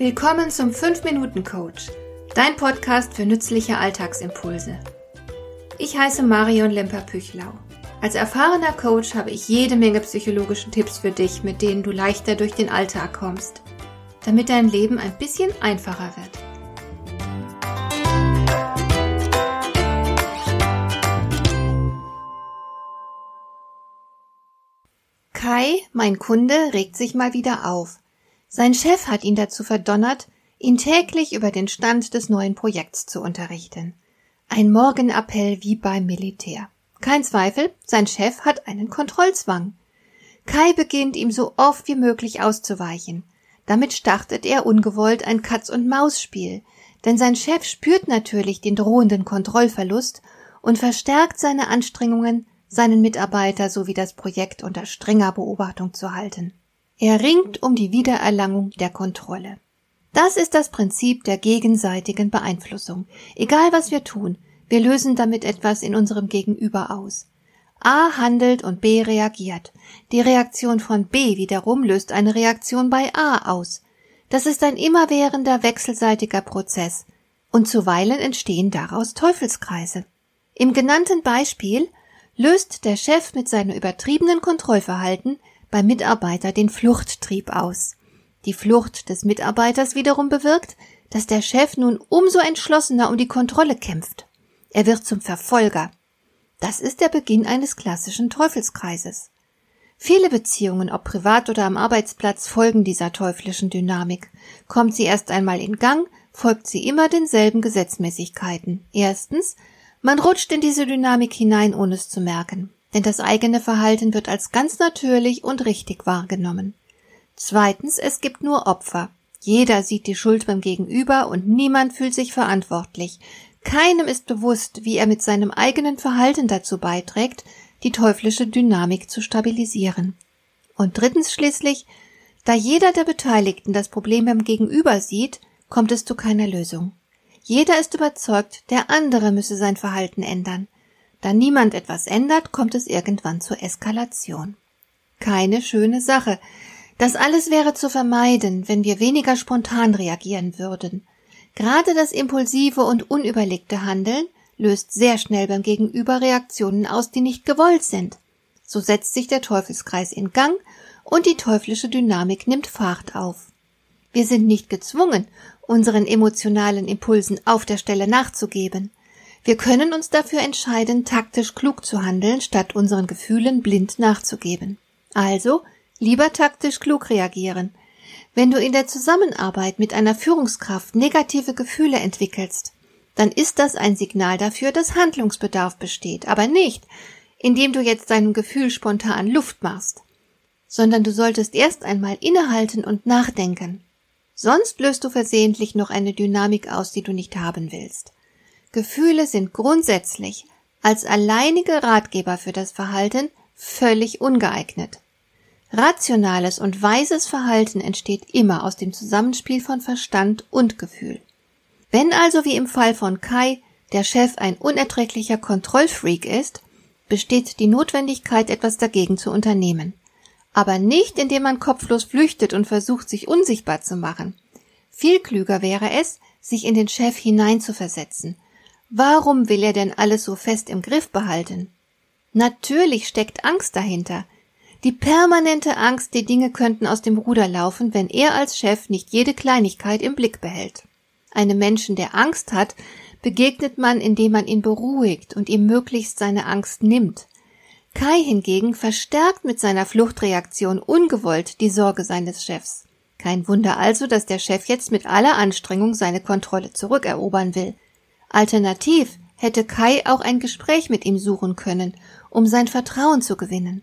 Willkommen zum 5-Minuten-Coach, dein Podcast für nützliche Alltagsimpulse. Ich heiße Marion Lemper-Püchlau. Als erfahrener Coach habe ich jede Menge psychologische Tipps für dich, mit denen du leichter durch den Alltag kommst, damit dein Leben ein bisschen einfacher wird. Kai, mein Kunde, regt sich mal wieder auf. Sein Chef hat ihn dazu verdonnert, ihn täglich über den Stand des neuen Projekts zu unterrichten. Ein Morgenappell wie beim Militär. Kein Zweifel, sein Chef hat einen Kontrollzwang. Kai beginnt ihm so oft wie möglich auszuweichen. Damit startet er ungewollt ein Katz-und-Maus-Spiel, denn sein Chef spürt natürlich den drohenden Kontrollverlust und verstärkt seine Anstrengungen, seinen Mitarbeiter sowie das Projekt unter strenger Beobachtung zu halten. Er ringt um die Wiedererlangung der Kontrolle. Das ist das Prinzip der gegenseitigen Beeinflussung. Egal was wir tun, wir lösen damit etwas in unserem Gegenüber aus. A handelt und B reagiert. Die Reaktion von B wiederum löst eine Reaktion bei A aus. Das ist ein immerwährender wechselseitiger Prozess. Und zuweilen entstehen daraus Teufelskreise. Im genannten Beispiel löst der Chef mit seinem übertriebenen Kontrollverhalten beim Mitarbeiter den Fluchttrieb aus. Die Flucht des Mitarbeiters wiederum bewirkt, dass der Chef nun umso entschlossener um die Kontrolle kämpft. Er wird zum Verfolger. Das ist der Beginn eines klassischen Teufelskreises. Viele Beziehungen, ob privat oder am Arbeitsplatz, folgen dieser teuflischen Dynamik. Kommt sie erst einmal in Gang, folgt sie immer denselben Gesetzmäßigkeiten. Erstens, man rutscht in diese Dynamik hinein, ohne es zu merken denn das eigene Verhalten wird als ganz natürlich und richtig wahrgenommen. Zweitens, es gibt nur Opfer. Jeder sieht die Schuld beim Gegenüber und niemand fühlt sich verantwortlich. Keinem ist bewusst, wie er mit seinem eigenen Verhalten dazu beiträgt, die teuflische Dynamik zu stabilisieren. Und drittens schließlich, da jeder der Beteiligten das Problem beim Gegenüber sieht, kommt es zu keiner Lösung. Jeder ist überzeugt, der andere müsse sein Verhalten ändern. Da niemand etwas ändert, kommt es irgendwann zur Eskalation. Keine schöne Sache. Das alles wäre zu vermeiden, wenn wir weniger spontan reagieren würden. Gerade das impulsive und unüberlegte Handeln löst sehr schnell beim Gegenüber Reaktionen aus, die nicht gewollt sind. So setzt sich der Teufelskreis in Gang und die teuflische Dynamik nimmt Fahrt auf. Wir sind nicht gezwungen, unseren emotionalen Impulsen auf der Stelle nachzugeben. Wir können uns dafür entscheiden, taktisch klug zu handeln, statt unseren Gefühlen blind nachzugeben. Also lieber taktisch klug reagieren. Wenn du in der Zusammenarbeit mit einer Führungskraft negative Gefühle entwickelst, dann ist das ein Signal dafür, dass Handlungsbedarf besteht, aber nicht, indem du jetzt deinem Gefühl spontan Luft machst, sondern du solltest erst einmal innehalten und nachdenken. Sonst löst du versehentlich noch eine Dynamik aus, die du nicht haben willst. Gefühle sind grundsätzlich als alleinige Ratgeber für das Verhalten völlig ungeeignet. Rationales und weises Verhalten entsteht immer aus dem Zusammenspiel von Verstand und Gefühl. Wenn also wie im Fall von Kai der Chef ein unerträglicher Kontrollfreak ist, besteht die Notwendigkeit, etwas dagegen zu unternehmen. Aber nicht, indem man kopflos flüchtet und versucht, sich unsichtbar zu machen. Viel klüger wäre es, sich in den Chef hineinzuversetzen Warum will er denn alles so fest im Griff behalten? Natürlich steckt Angst dahinter. Die permanente Angst, die Dinge könnten aus dem Ruder laufen, wenn er als Chef nicht jede Kleinigkeit im Blick behält. Einem Menschen, der Angst hat, begegnet man, indem man ihn beruhigt und ihm möglichst seine Angst nimmt. Kai hingegen verstärkt mit seiner Fluchtreaktion ungewollt die Sorge seines Chefs. Kein Wunder also, dass der Chef jetzt mit aller Anstrengung seine Kontrolle zurückerobern will. Alternativ hätte Kai auch ein Gespräch mit ihm suchen können, um sein Vertrauen zu gewinnen.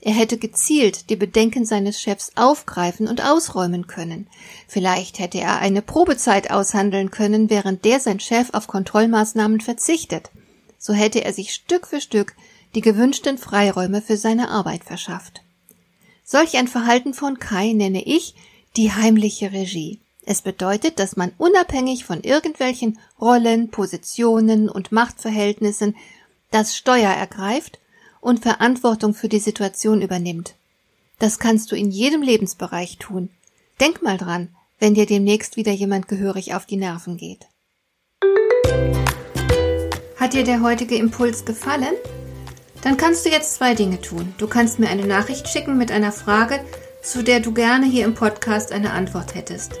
Er hätte gezielt die Bedenken seines Chefs aufgreifen und ausräumen können. Vielleicht hätte er eine Probezeit aushandeln können, während der sein Chef auf Kontrollmaßnahmen verzichtet. So hätte er sich Stück für Stück die gewünschten Freiräume für seine Arbeit verschafft. Solch ein Verhalten von Kai nenne ich die heimliche Regie. Es bedeutet, dass man unabhängig von irgendwelchen Rollen, Positionen und Machtverhältnissen das Steuer ergreift und Verantwortung für die Situation übernimmt. Das kannst du in jedem Lebensbereich tun. Denk mal dran, wenn dir demnächst wieder jemand gehörig auf die Nerven geht. Hat dir der heutige Impuls gefallen? Dann kannst du jetzt zwei Dinge tun. Du kannst mir eine Nachricht schicken mit einer Frage, zu der du gerne hier im Podcast eine Antwort hättest.